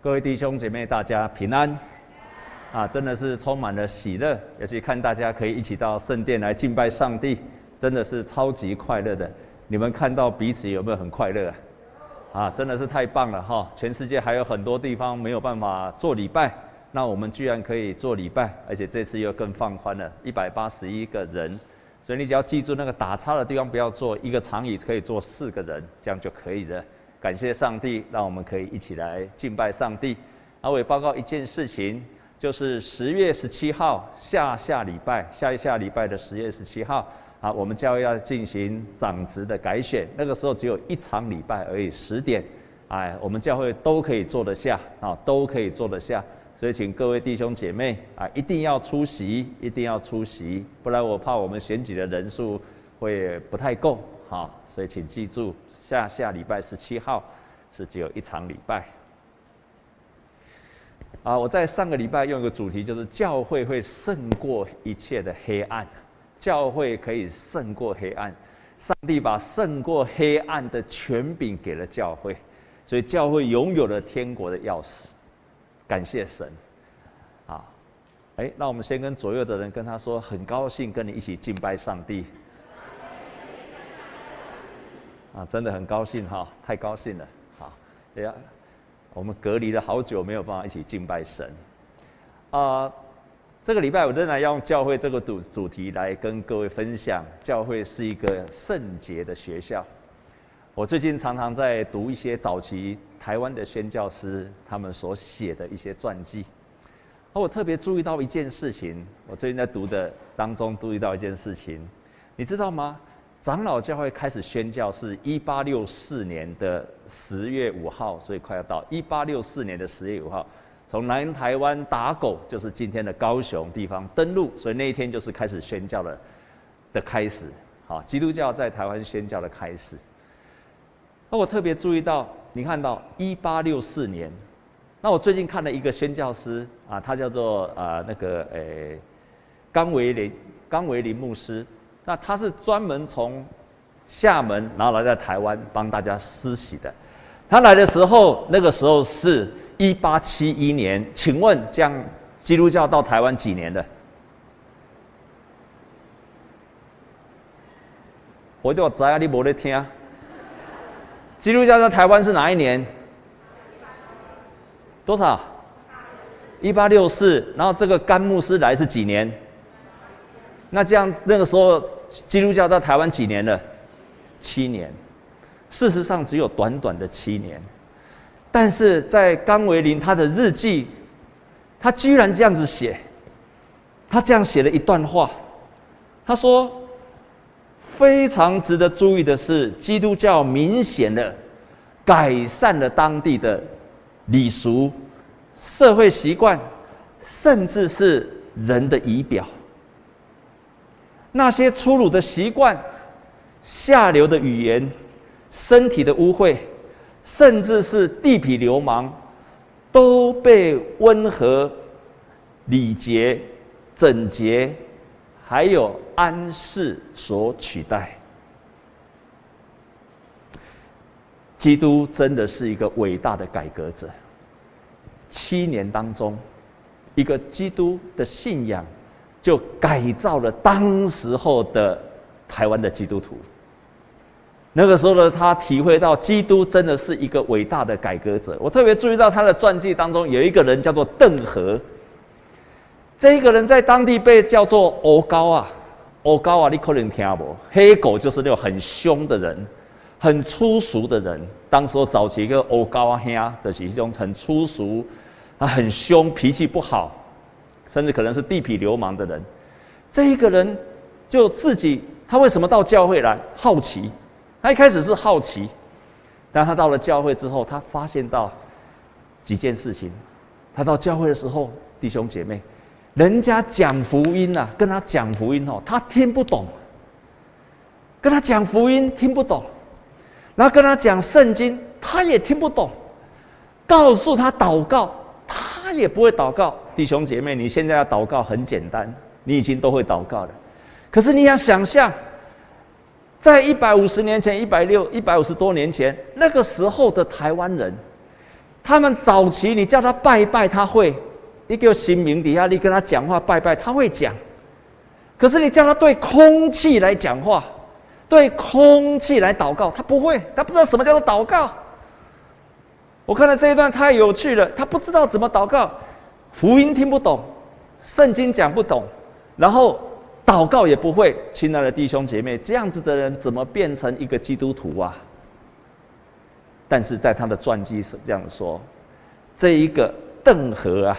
各位弟兄姐妹，大家平安！啊，真的是充满了喜乐，尤其看大家可以一起到圣殿来敬拜上帝，真的是超级快乐的。你们看到彼此有没有很快乐啊？啊，真的是太棒了哈！全世界还有很多地方没有办法做礼拜，那我们居然可以做礼拜，而且这次又更放宽了，一百八十一个人。所以你只要记住那个打叉的地方不要坐，一个长椅可以坐四个人，这样就可以了。感谢上帝，让我们可以一起来敬拜上帝。啊，我也报告一件事情，就是十月十七号下下礼拜，下一下礼拜的十月十七号，啊，我们教会要进行长职的改选。那个时候只有一场礼拜而已，十点，哎，我们教会都可以坐得下，啊，都可以坐得下。所以，请各位弟兄姐妹啊，一定要出席，一定要出席，不然我怕我们选举的人数会不太够。好，所以请记住，下下礼拜十七号是只有一场礼拜。啊，我在上个礼拜用一个主题，就是教会会胜过一切的黑暗，教会可以胜过黑暗。上帝把胜过黑暗的权柄给了教会，所以教会拥有了天国的钥匙。感谢神。啊，哎，那我们先跟左右的人跟他说，很高兴跟你一起敬拜上帝。啊，真的很高兴哈，太高兴了！好，哎呀，我们隔离了好久，没有办法一起敬拜神。啊，这个礼拜我仍然要用教会这个主主题来跟各位分享，教会是一个圣洁的学校。我最近常常在读一些早期台湾的宣教师他们所写的一些传记，而我特别注意到一件事情，我最近在读的当中注意到一件事情，你知道吗？长老教会开始宣教是一八六四年的十月五号，所以快要到一八六四年的十月五号，从南台湾打狗，就是今天的高雄地方登陆，所以那一天就是开始宣教的的开始，好，基督教在台湾宣教的开始。那我特别注意到，你看到一八六四年，那我最近看了一个宣教师啊，他叫做啊那个诶，冈维林，冈维林牧师。那他是专门从厦门，然后来在台湾帮大家施洗的。他来的时候，那个时候是一八七一年。请问，这样基督教到台湾几年了？我就知啊，你没在听。基督教在台湾是哪一年？多少？一八六四。然后这个甘牧师来是几年？那这样那个时候。基督教在台湾几年了？七年。事实上，只有短短的七年。但是在甘维林他的日记，他居然这样子写，他这样写了一段话。他说：“非常值得注意的是，基督教明显的改善了当地的礼俗、社会习惯，甚至是人的仪表。”那些粗鲁的习惯、下流的语言、身体的污秽，甚至是地痞流氓，都被温和、礼节、整洁，还有安适所取代。基督真的是一个伟大的改革者。七年当中，一个基督的信仰。就改造了当时候的台湾的基督徒。那个时候呢，他体会到基督真的是一个伟大的改革者。我特别注意到他的传记当中有一个人叫做邓和，这一个人在当地被叫做“黑狗”啊，“黑狗”啊，你可能听不，黑狗就是那种很凶的人，很粗俗的人。当时候早期一个“黑狗”啊，黑啊的是一种很粗俗，他很凶，脾气不好。甚至可能是地痞流氓的人，这一个人就自己，他为什么到教会来？好奇，他一开始是好奇，但他到了教会之后，他发现到几件事情。他到教会的时候，弟兄姐妹，人家讲福音呐、啊，跟他讲福音哦，他听不懂；跟他讲福音听不懂，然后跟他讲圣经，他也听不懂。告诉他祷告，他也不会祷告。弟兄姐妹，你现在要祷告很简单，你已经都会祷告了。可是你要想象，在一百五十年前、一百六、一百五十多年前，那个时候的台湾人，他们早期你叫他拜一拜，他会；你给我新名底下，你跟他讲话拜拜，他会讲。可是你叫他对空气来讲话，对空气来祷告，他不会，他不知道什么叫做祷告。我看到这一段太有趣了，他不知道怎么祷告，福音听不懂，圣经讲不懂，然后祷告也不会。亲爱的弟兄姐妹，这样子的人怎么变成一个基督徒啊？但是在他的传记是这样说：这一个邓和啊，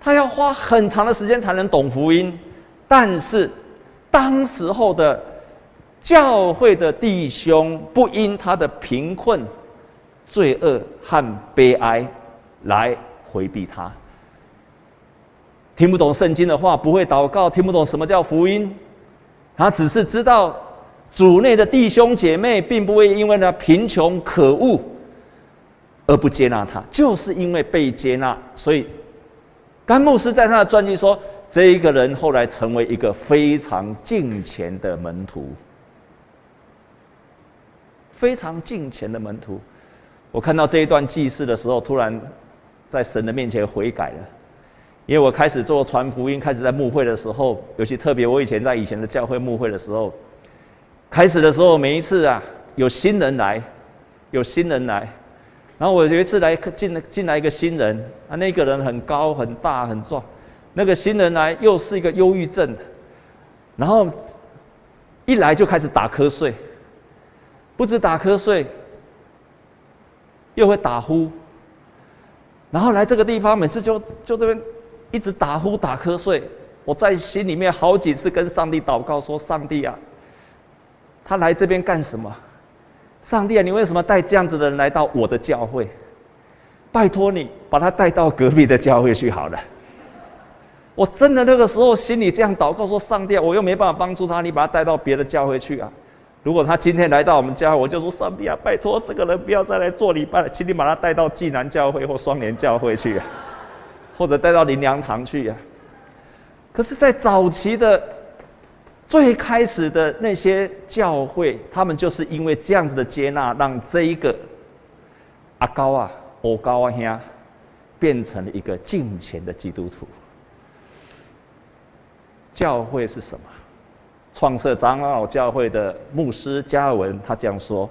他要花很长的时间才能懂福音，但是当时候的教会的弟兄不因他的贫困。罪恶和悲哀来回避他，听不懂圣经的话，不会祷告，听不懂什么叫福音，他只是知道主内的弟兄姐妹并不会因为他贫穷可恶而不接纳他，就是因为被接纳，所以甘牧师在他的传记说，这一个人后来成为一个非常敬虔的门徒，非常敬虔的门徒。我看到这一段记事的时候，突然在神的面前悔改了，因为我开始做传福音，开始在牧会的时候，尤其特别，我以前在以前的教会牧会的时候，开始的时候，每一次啊，有新人来，有新人来，然后我有一次来进进来一个新人，啊，那个人很高很大很壮，那个新人来又是一个忧郁症的，然后一来就开始打瞌睡，不止打瞌睡。又会打呼，然后来这个地方，每次就就这边一直打呼打瞌睡。我在心里面好几次跟上帝祷告说：“上帝啊，他来这边干什么？上帝啊，你为什么带这样子的人来到我的教会？拜托你把他带到隔壁的教会去好了。”我真的那个时候心里这样祷告说：“上帝啊，我又没办法帮助他，你把他带到别的教会去啊。”如果他今天来到我们家，我就说：“上帝啊，拜托这个人不要再来做礼拜了，请你把他带到济南教会或双联教会去，或者带到灵粮堂去啊。”可是，在早期的最开始的那些教会，他们就是因为这样子的接纳，让这一个阿高啊、欧高啊兄变成了一个敬虔的基督徒。教会是什么？创设长老教会的牧师加文，他这样说：“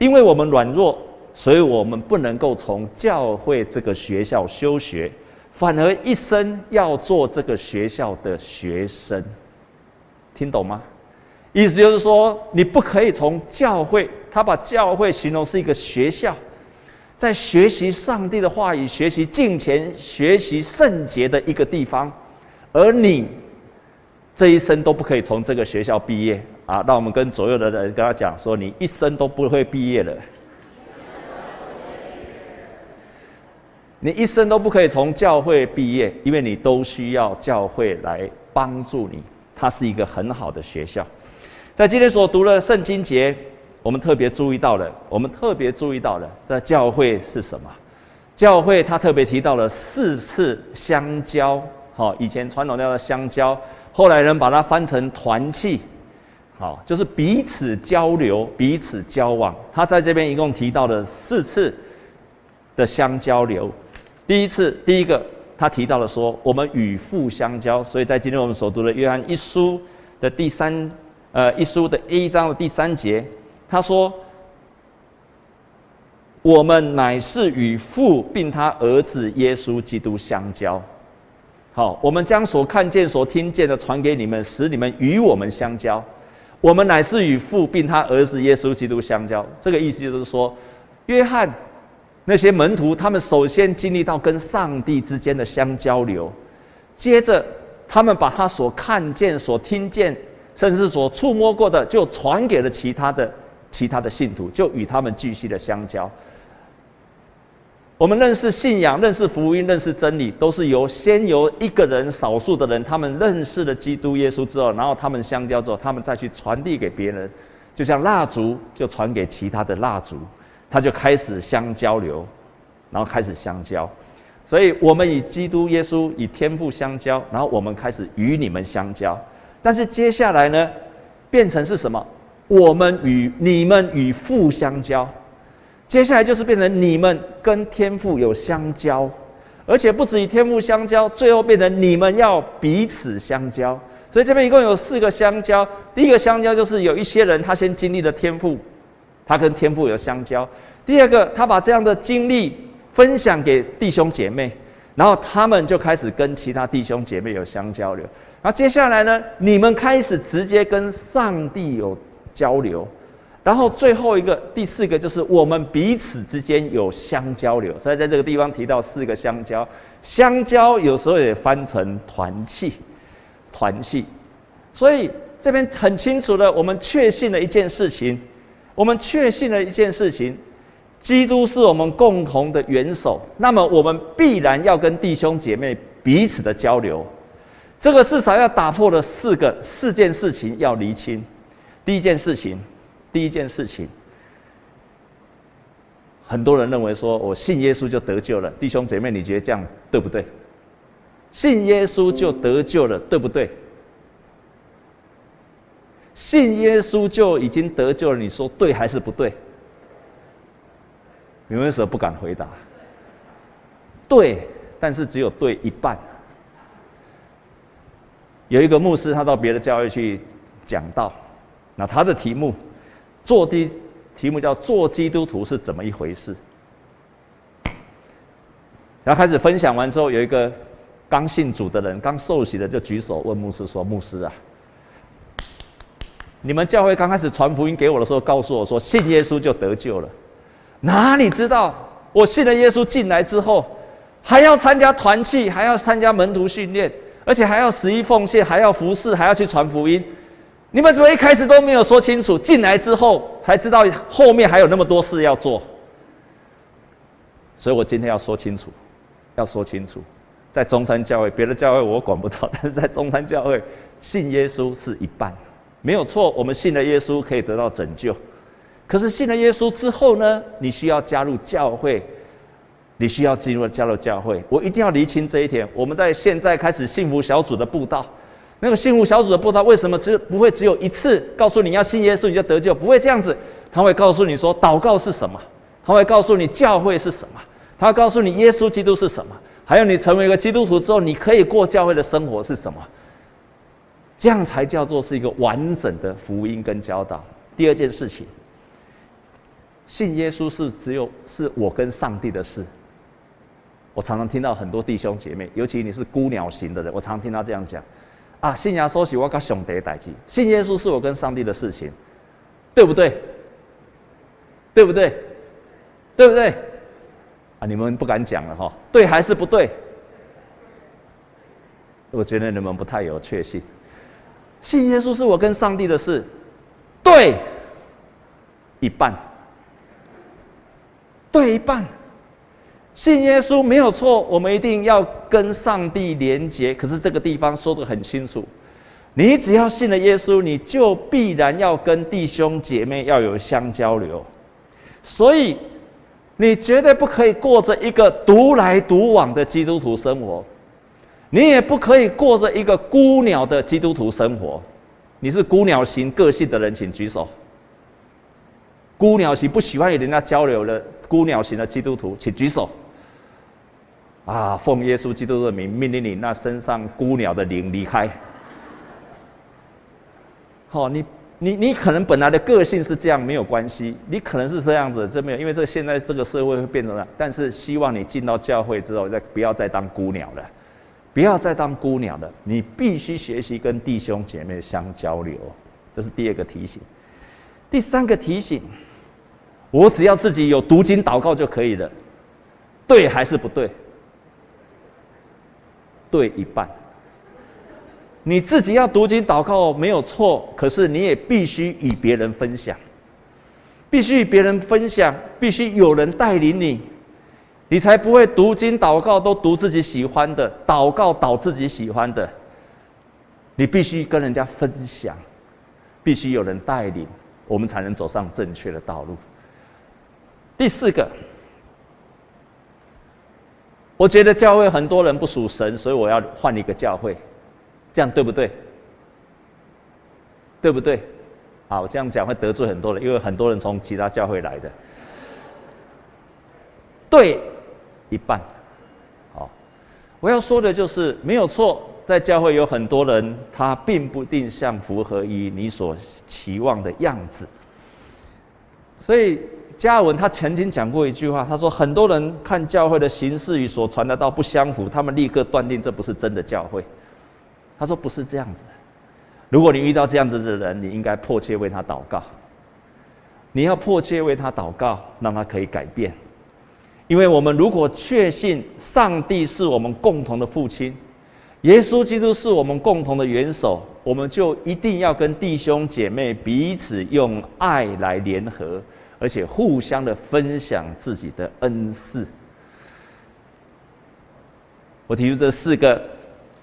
因为我们软弱，所以我们不能够从教会这个学校修学，反而一生要做这个学校的学生。听懂吗？意思就是说，你不可以从教会，他把教会形容是一个学校，在学习上帝的话语、学习敬虔、学习圣洁的一个地方，而你。”这一生都不可以从这个学校毕业啊！让我们跟左右的人跟他讲说：你一生都不会毕业了。你一生都不可以从教会毕业，因为你都需要教会来帮助你。它是一个很好的学校。在今天所读的圣经节，我们特别注意到了，我们特别注意到了，在教会是什么？教会它特别提到了四次相交。好，以前传统叫做相交。后来人把它翻成团契，好，就是彼此交流、彼此交往。他在这边一共提到了四次的相交流。第一次，第一个，他提到了说，我们与父相交。所以在今天我们所读的约翰一书的第三，呃，一书的一章的第三节，他说，我们乃是与父并他儿子耶稣基督相交。好，我们将所看见、所听见的传给你们，使你们与我们相交。我们乃是与父并他儿子耶稣基督相交。这个意思就是说，约翰那些门徒，他们首先经历到跟上帝之间的相交流，接着他们把他所看见、所听见，甚至所触摸过的，就传给了其他的、其他的信徒，就与他们继续的相交。我们认识信仰、认识福音、认识真理，都是由先由一个人、少数的人，他们认识了基督耶稣之后，然后他们相交之后，他们再去传递给别人，就像蜡烛就传给其他的蜡烛，他就开始相交流，然后开始相交。所以，我们与基督耶稣、与天父相交，然后我们开始与你们相交。但是接下来呢，变成是什么？我们与你们与父相交。接下来就是变成你们跟天父有相交，而且不止与天父相交，最后变成你们要彼此相交。所以这边一共有四个相交。第一个相交就是有一些人他先经历了天父，他跟天父有相交。第二个，他把这样的经历分享给弟兄姐妹，然后他们就开始跟其他弟兄姐妹有相交流。然后接下来呢，你们开始直接跟上帝有交流。然后最后一个第四个就是我们彼此之间有相交流。所以在这个地方提到四个相交，相交有时候也翻成团契。团契，所以这边很清楚的，我们确信了一件事情，我们确信了一件事情，基督是我们共同的元首，那么我们必然要跟弟兄姐妹彼此的交流，这个至少要打破了四个四件事情要厘清。第一件事情，第一件事情，很多人认为说我信耶稣就得救了，弟兄姐妹，你觉得这样对不对？信耶稣就得救了，对不对？信耶稣就已经得救了，你说对还是不对？你们为什么不敢回答？对，但是只有对一半。有一个牧师，他到别的教会去讲道，那他的题目做的题目叫做“做基督徒是怎么一回事”。然后开始分享完之后，有一个。刚信主的人，刚受洗的就举手问牧师说：“牧师啊，你们教会刚开始传福音给我的时候，告诉我说信耶稣就得救了，哪里知道我信了耶稣进来之后，还要参加团契，还要参加门徒训练，而且还要十一奉献，还要服侍，还要去传福音。你们怎么一开始都没有说清楚？进来之后才知道后面还有那么多事要做。所以我今天要说清楚，要说清楚。”在中山教会，别的教会我管不到，但是在中山教会，信耶稣是一半，没有错。我们信了耶稣可以得到拯救，可是信了耶稣之后呢？你需要加入教会，你需要进入加入教会。我一定要厘清这一点。我们在现在开始幸福小组的布道，那个幸福小组的布道为什么只不会只有一次告诉你要信耶稣你就得救？不会这样子，他会告诉你说祷告是什么，他会告诉你教会是什么，他会告诉你耶稣基督是什么。还有，你成为一个基督徒之后，你可以过教会的生活是什么？这样才叫做是一个完整的福音跟教导。第二件事情，信耶稣是只有是我跟上帝的事。我常常听到很多弟兄姐妹，尤其你是孤鸟型的人，我常常听到这样讲：啊，信耶稣是我跟上帝的代志，信耶稣是我跟上帝的事情，对不对？对不对？对不对？啊！你们不敢讲了哈，对还是不对？我觉得你们不太有确信。信耶稣是我跟上帝的事，对一半，对一半。信耶稣没有错，我们一定要跟上帝连结。可是这个地方说得很清楚，你只要信了耶稣，你就必然要跟弟兄姐妹要有相交流，所以。你绝对不可以过着一个独来独往的基督徒生活，你也不可以过着一个孤鸟的基督徒生活。你是孤鸟型个性的人，请举手。孤鸟型不喜欢与人家交流的孤鸟型的基督徒，请举手。啊，奉耶稣基督的名，命令你那身上孤鸟的灵离开。好，你。你你可能本来的个性是这样，没有关系。你可能是这样子，这没有，因为这现在这个社会会变成了。但是希望你进到教会之后，再不要再当孤鸟了，不要再当孤鸟了。你必须学习跟弟兄姐妹相交流，这是第二个提醒。第三个提醒，我只要自己有读经祷告就可以了，对还是不对？对一半。你自己要读经祷告没有错，可是你也必须与别人分享，必须与别人分享，必须有人带领你，你才不会读经祷告都读自己喜欢的，祷告祷自己喜欢的。你必须跟人家分享，必须有人带领，我们才能走上正确的道路。第四个，我觉得教会很多人不属神，所以我要换一个教会。这样对不对？对不对？好，我这样讲会得罪很多人，因为很多人从其他教会来的。对一半。好，我要说的就是没有错，在教会有很多人，他并不定向符合于你所期望的样子。所以加文他曾经讲过一句话，他说很多人看教会的形式与所传的道不相符，他们立刻断定这不是真的教会。他说不是这样子的。如果你遇到这样子的人，你应该迫切为他祷告。你要迫切为他祷告，让他可以改变。因为我们如果确信上帝是我们共同的父亲，耶稣基督是我们共同的元首，我们就一定要跟弟兄姐妹彼此用爱来联合，而且互相的分享自己的恩赐。我提出这四个，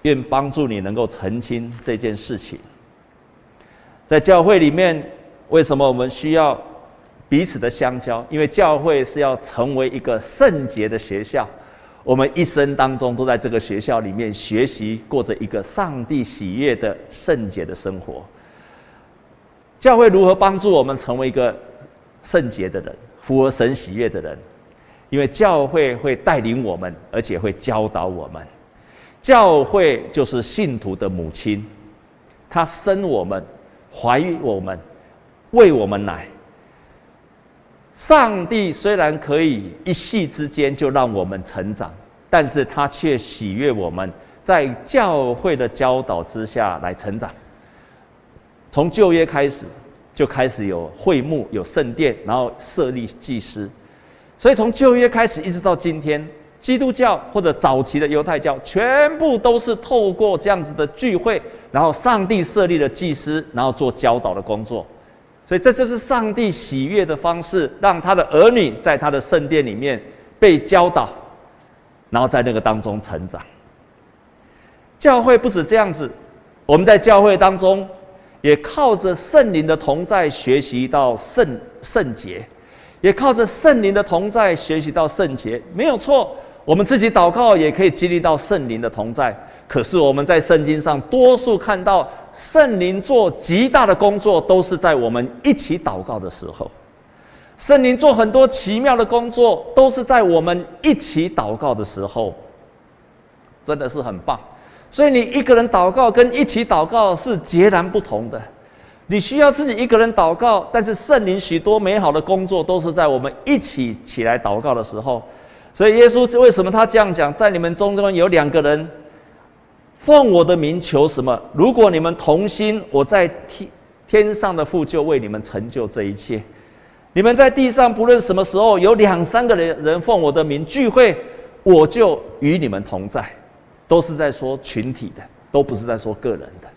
愿帮助你能够澄清这件事情。在教会里面，为什么我们需要彼此的相交？因为教会是要成为一个圣洁的学校，我们一生当中都在这个学校里面学习，过着一个上帝喜悦的圣洁的生活。教会如何帮助我们成为一个圣洁的人，符合神喜悦的人？因为教会会带领我们，而且会教导我们。教会就是信徒的母亲，她生我们。怀孕我们，为我们奶。上帝虽然可以一夕之间就让我们成长，但是他却喜悦我们在教会的教导之下来成长。从旧约开始，就开始有会幕、有圣殿，然后设立祭司。所以从旧约开始一直到今天。基督教或者早期的犹太教，全部都是透过这样子的聚会，然后上帝设立了祭司，然后做教导的工作。所以这就是上帝喜悦的方式，让他的儿女在他的圣殿里面被教导，然后在那个当中成长。教会不止这样子，我们在教会当中也靠着圣灵的同在学习到圣圣洁，也靠着圣灵的同在学习到圣洁，没有错。我们自己祷告也可以激励到圣灵的同在，可是我们在圣经上多数看到圣灵做极大的工作，都是在我们一起祷告的时候。圣灵做很多奇妙的工作，都是在我们一起祷告的时候，真的是很棒。所以你一个人祷告跟一起祷告是截然不同的。你需要自己一个人祷告，但是圣灵许多美好的工作都是在我们一起起来祷告的时候。所以耶稣为什么他这样讲？在你们中间有两个人，奉我的名求什么？如果你们同心，我在天天上的父就为你们成就这一切。你们在地上不论什么时候有两三个人人奉我的名聚会，我就与你们同在。都是在说群体的，都不是在说个人的。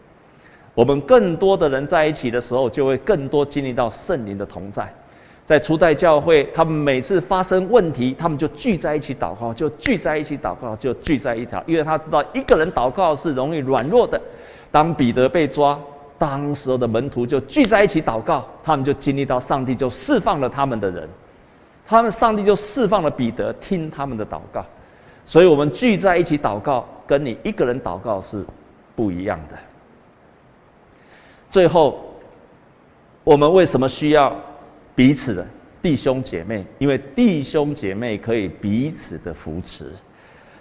我们更多的人在一起的时候，就会更多经历到圣灵的同在。在初代教会，他们每次发生问题，他们就聚在一起祷告，就聚在一起祷告，就聚在一起，因为他知道一个人祷告是容易软弱的。当彼得被抓，当时候的门徒就聚在一起祷告，他们就经历到上帝就释放了他们的人，他们上帝就释放了彼得，听他们的祷告。所以，我们聚在一起祷告，跟你一个人祷告是不一样的。最后，我们为什么需要？彼此的弟兄姐妹，因为弟兄姐妹可以彼此的扶持。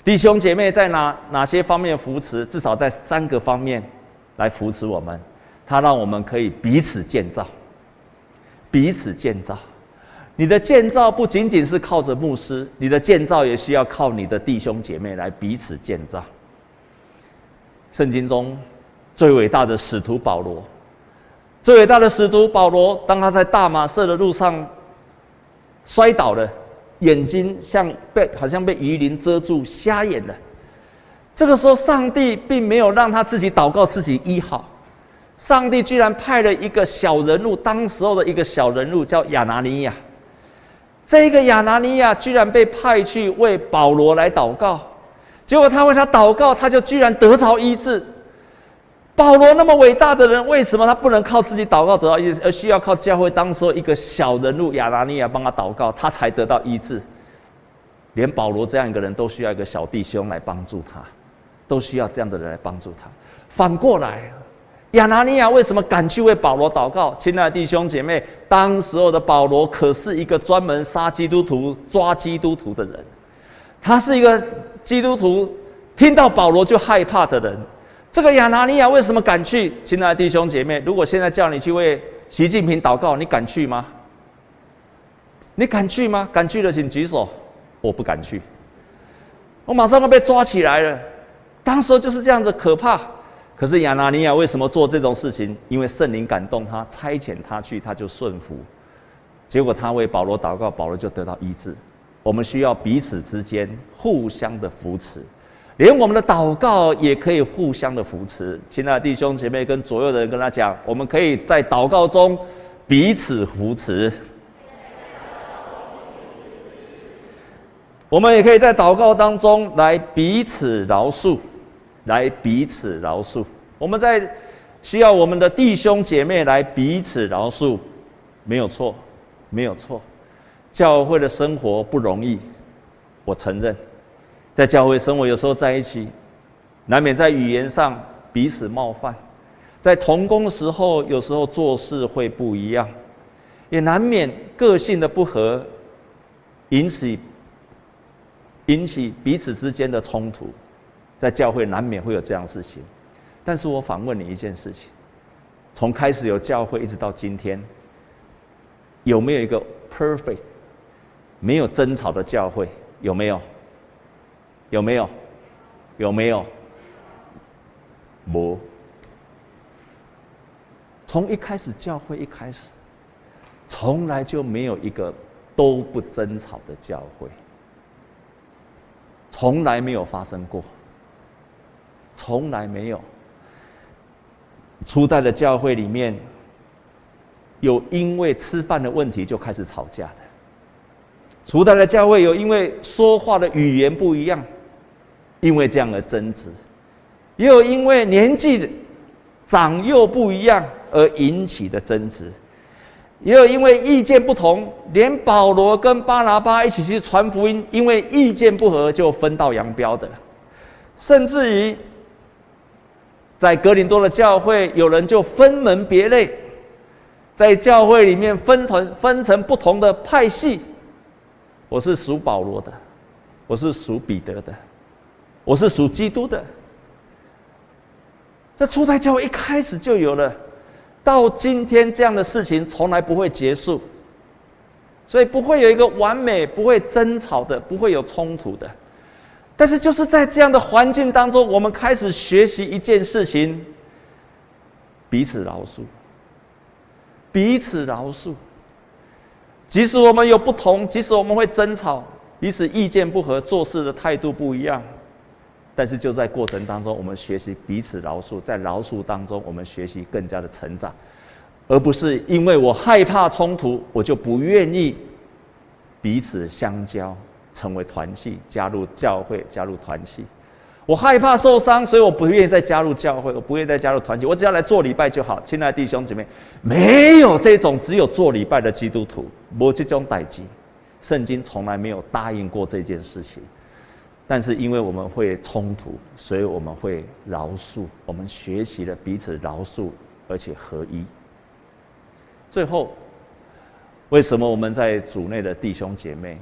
弟兄姐妹在哪哪些方面扶持？至少在三个方面来扶持我们。他让我们可以彼此建造，彼此建造。你的建造不仅仅是靠着牧师，你的建造也需要靠你的弟兄姐妹来彼此建造。圣经中最伟大的使徒保罗。最伟大的使徒保罗，当他在大马色的路上摔倒了，眼睛像被好像被鱼鳞遮住，瞎眼了。这个时候，上帝并没有让他自己祷告自己医好，上帝居然派了一个小人物，当时候的一个小人物叫亚拿尼亚。这个亚拿尼亚居然被派去为保罗来祷告，结果他为他祷告，他就居然得着医治。保罗那么伟大的人，为什么他不能靠自己祷告得到医治，而需要靠教会当时候一个小人物亚拿尼亚帮他祷告，他才得到医治？连保罗这样一个人都需要一个小弟兄来帮助他，都需要这样的人来帮助他。反过来，亚拿尼亚为什么敢去为保罗祷告？亲爱的弟兄姐妹，当时候的保罗可是一个专门杀基督徒、抓基督徒的人，他是一个基督徒，听到保罗就害怕的人。这个亚拿尼亚为什么敢去？亲爱的弟兄姐妹，如果现在叫你去为习近平祷告，你敢去吗？你敢去吗？敢去的请举手。我不敢去，我马上要被抓起来了。当时就是这样子可怕。可是亚拿尼亚为什么做这种事情？因为圣灵感动他，差遣他去，他就顺服。结果他为保罗祷告，保罗就得到医治。我们需要彼此之间互相的扶持，连我们的祷告也可以互相的扶持。亲爱的弟兄姐妹，跟左右的人跟他讲，我们可以在祷告中彼此扶持。我们也可以在祷告当中来彼此饶恕。来彼此饶恕，我们在需要我们的弟兄姐妹来彼此饶恕，没有错，没有错。教会的生活不容易，我承认，在教会生活有时候在一起，难免在语言上彼此冒犯，在同工的时候有时候做事会不一样，也难免个性的不合，引起引起彼此之间的冲突。在教会难免会有这样事情，但是我反问你一件事情：从开始有教会一直到今天，有没有一个 perfect、没有争吵的教会？有没有？有没有？有没有？无。从一开始教会一开始，从来就没有一个都不争吵的教会，从来没有发生过。从来没有。初代的教会里面，有因为吃饭的问题就开始吵架的。初代的教会有因为说话的语言不一样，因为这样的争执；也有因为年纪长幼不一样而引起的争执；也有因为意见不同，连保罗跟巴拿巴一起去传福音，因为意见不合就分道扬镳的，甚至于。在格林多的教会，有人就分门别类，在教会里面分成分成不同的派系。我是属保罗的，我是属彼得的，我是属基督的。这初代教会一开始就有了，到今天这样的事情从来不会结束，所以不会有一个完美、不会争吵的、不会有冲突的。但是就是在这样的环境当中，我们开始学习一件事情：彼此饶恕。彼此饶恕。即使我们有不同，即使我们会争吵，彼此意见不合，做事的态度不一样，但是就在过程当中，我们学习彼此饶恕，在饶恕当中，我们学习更加的成长，而不是因为我害怕冲突，我就不愿意彼此相交。成为团契，加入教会，加入团契。我害怕受伤，所以我不愿意再加入教会，我不愿意再加入团体。我只要来做礼拜就好。亲爱的弟兄姐妹，没有这种只有做礼拜的基督徒，没这种代志。圣经从来没有答应过这件事情。但是因为我们会冲突，所以我们会饶恕。我们学习了彼此饶恕，而且合一。最后，为什么我们在主内的弟兄姐妹？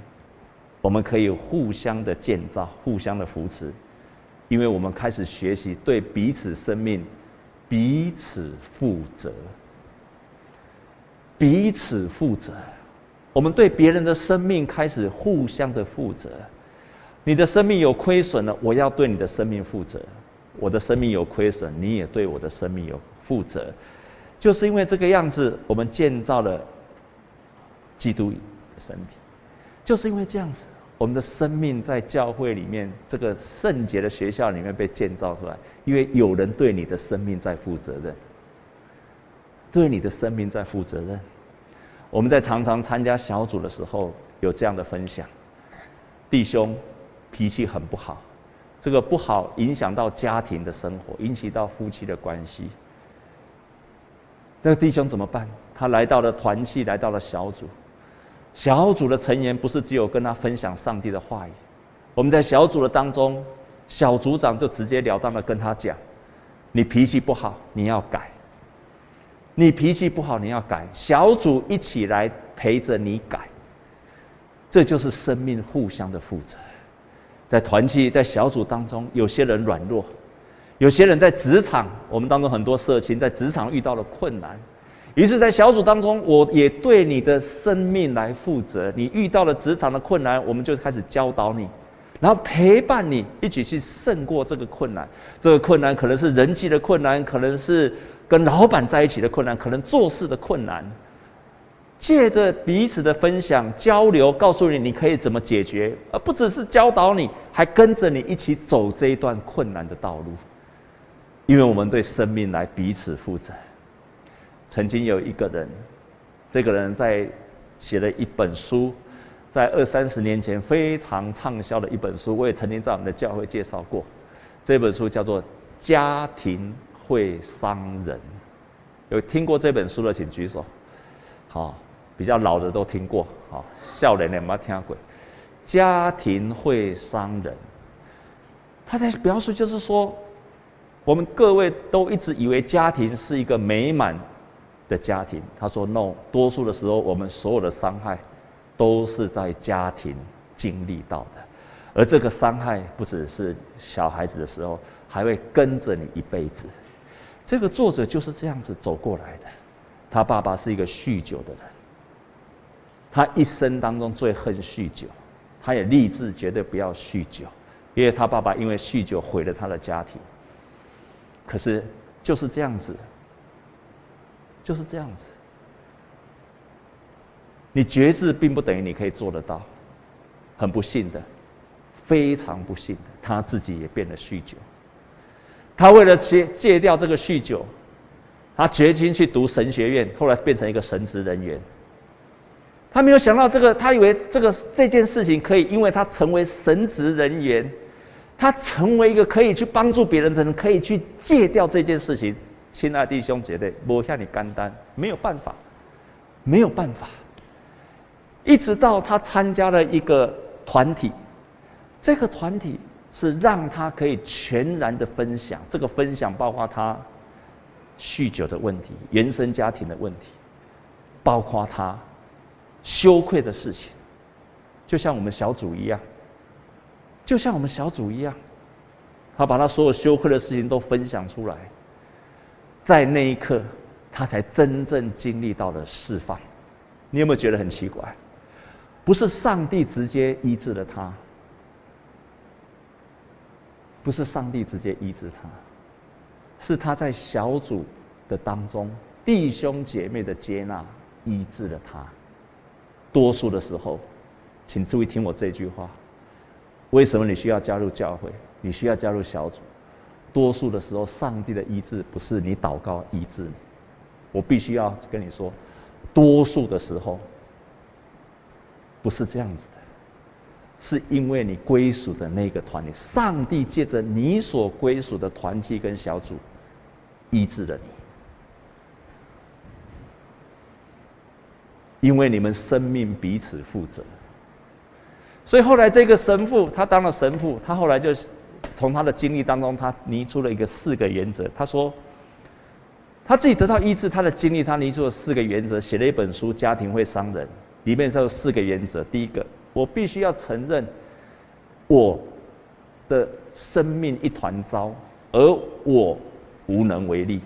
我们可以互相的建造，互相的扶持，因为我们开始学习对彼此生命彼此负责，彼此负责。我们对别人的生命开始互相的负责。你的生命有亏损了，我要对你的生命负责；我的生命有亏损，你也对我的生命有负责。就是因为这个样子，我们建造了基督的身体。就是因为这样子。我们的生命在教会里面，这个圣洁的学校里面被建造出来，因为有人对你的生命在负责任，对你的生命在负责任。我们在常常参加小组的时候，有这样的分享：弟兄脾气很不好，这个不好影响到家庭的生活，引起到夫妻的关系。这个弟兄怎么办？他来到了团契，来到了小组。小组的成员不是只有跟他分享上帝的话语，我们在小组的当中，小组长就直截了当的跟他讲：“你脾气不好，你要改；你脾气不好，你要改，小组一起来陪着你改。这就是生命互相的负责。在团契、在小组当中，有些人软弱，有些人在职场，我们当中很多社情在职场遇到了困难，于是，在小组当中，我也对你的生命来负责。你遇到了职场的困难，我们就开始教导你，然后陪伴你一起去胜过这个困难。这个困难可能是人际的困难，可能是跟老板在一起的困难，可能做事的困难。借着彼此的分享交流，告诉你你可以怎么解决，而不只是教导你，还跟着你一起走这一段困难的道路。因为我们对生命来彼此负责。曾经有一个人，这个人在写了一本书，在二三十年前非常畅销的一本书，我也曾经在我们的教会介绍过。这本书叫做《家庭会伤人》，有听过这本书的请举手。好。比较老的都听过，好，少年的没听过。家庭会伤人，他在表述就是说，我们各位都一直以为家庭是一个美满的家庭。他说：“no，多数的时候，我们所有的伤害都是在家庭经历到的，而这个伤害不只是小孩子的时候，还会跟着你一辈子。”这个作者就是这样子走过来的。他爸爸是一个酗酒的人。他一生当中最恨酗酒，他也立志绝对不要酗酒，因为他爸爸因为酗酒毁了他的家庭。可是就是这样子，就是这样子。你觉知并不等于你可以做得到，很不幸的，非常不幸的，他自己也变得酗酒。他为了戒戒掉这个酗酒，他决心去读神学院，后来变成一个神职人员。他没有想到这个，他以为这个这件事情可以，因为他成为神职人员，他成为一个可以去帮助别人的人，可以去戒掉这件事情。亲爱弟兄姐妹，我向你干单，没有办法，没有办法。一直到他参加了一个团体，这个团体是让他可以全然的分享，这个分享包括他酗酒的问题、原生家庭的问题，包括他。羞愧的事情，就像我们小组一样，就像我们小组一样，他把他所有羞愧的事情都分享出来，在那一刻，他才真正经历到了释放。你有没有觉得很奇怪？不是上帝直接医治了他，不是上帝直接医治他，是他在小组的当中，弟兄姐妹的接纳医治了他。多数的时候，请注意听我这句话。为什么你需要加入教会？你需要加入小组？多数的时候，上帝的医治不是你祷告医治。我必须要跟你说，多数的时候不是这样子的，是因为你归属的那个团体，上帝借着你所归属的团体跟小组医治了你。因为你们生命彼此负责，所以后来这个神父他当了神父，他后来就从他的经历当中，他拟出了一个四个原则。他说，他自己得到医治，他的经历，他拟出了四个原则，写了一本书《家庭会伤人》，里面有四个原则。第一个，我必须要承认我的生命一团糟，而我无能为力。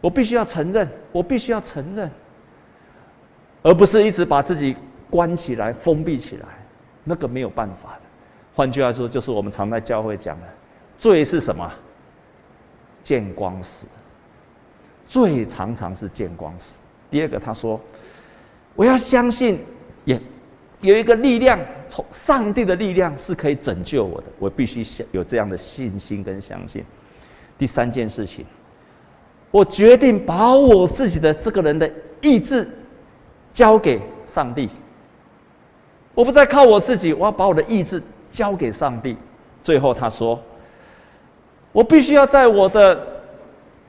我必须要承认，我必须要承认。而不是一直把自己关起来、封闭起来，那个没有办法的。换句话说，就是我们常在教会讲的，罪是什么？见光死。罪常常是见光死。第二个，他说：“我要相信，也有一个力量，从上帝的力量是可以拯救我的。我必须相有这样的信心跟相信。”第三件事情，我决定把我自己的这个人的意志。交给上帝，我不再靠我自己，我要把我的意志交给上帝。最后他说：“我必须要在我的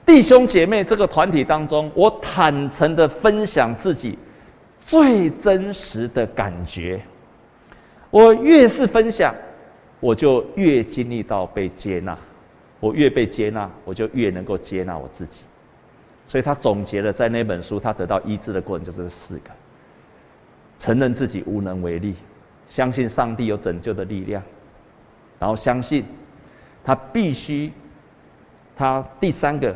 弟兄姐妹这个团体当中，我坦诚的分享自己最真实的感觉。我越是分享，我就越经历到被接纳。我越被接纳，我就越能够接纳我自己。所以他总结了在那本书，他得到医治的过程就是四个：承认自己无能为力，相信上帝有拯救的力量，然后相信他必须，他第三个，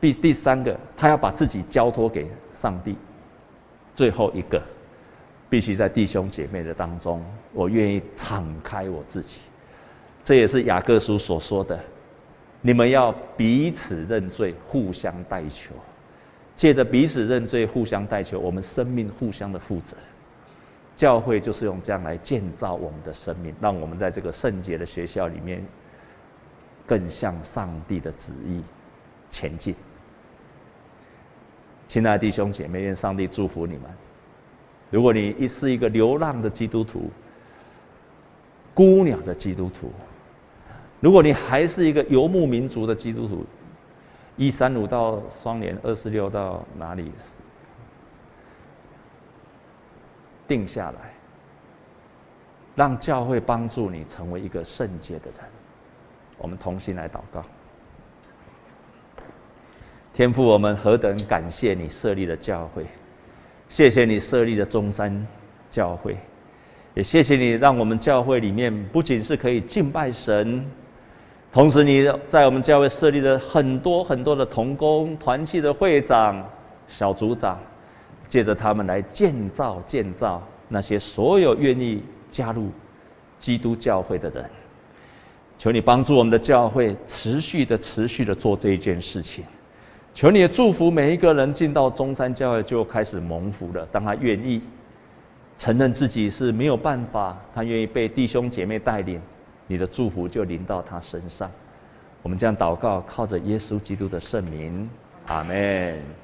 第第三个，他要把自己交托给上帝。最后一个，必须在弟兄姐妹的当中，我愿意敞开我自己。这也是雅各书所说的。你们要彼此认罪，互相代求，借着彼此认罪、互相代求，我们生命互相的负责。教会就是用这样来建造我们的生命，让我们在这个圣洁的学校里面，更向上帝的旨意前进。亲爱的弟兄姐妹，愿上帝祝福你们。如果你一是一个流浪的基督徒，孤鸟的基督徒。如果你还是一个游牧民族的基督徒，一三五到双连，二四六到哪里？定下来，让教会帮助你成为一个圣洁的人。我们同心来祷告。天父，我们何等感谢你设立的教会，谢谢你设立的中山教会，也谢谢你让我们教会里面不仅是可以敬拜神。同时，你在我们教会设立的很多很多的同工、团契的会长、小组长，借着他们来建造、建造那些所有愿意加入基督教会的人。求你帮助我们的教会持续的、持续的做这一件事情。求你也祝福每一个人进到中山教会就开始蒙福了。当他愿意承认自己是没有办法，他愿意被弟兄姐妹带领。你的祝福就临到他身上，我们这样祷告，靠着耶稣基督的圣名，阿门。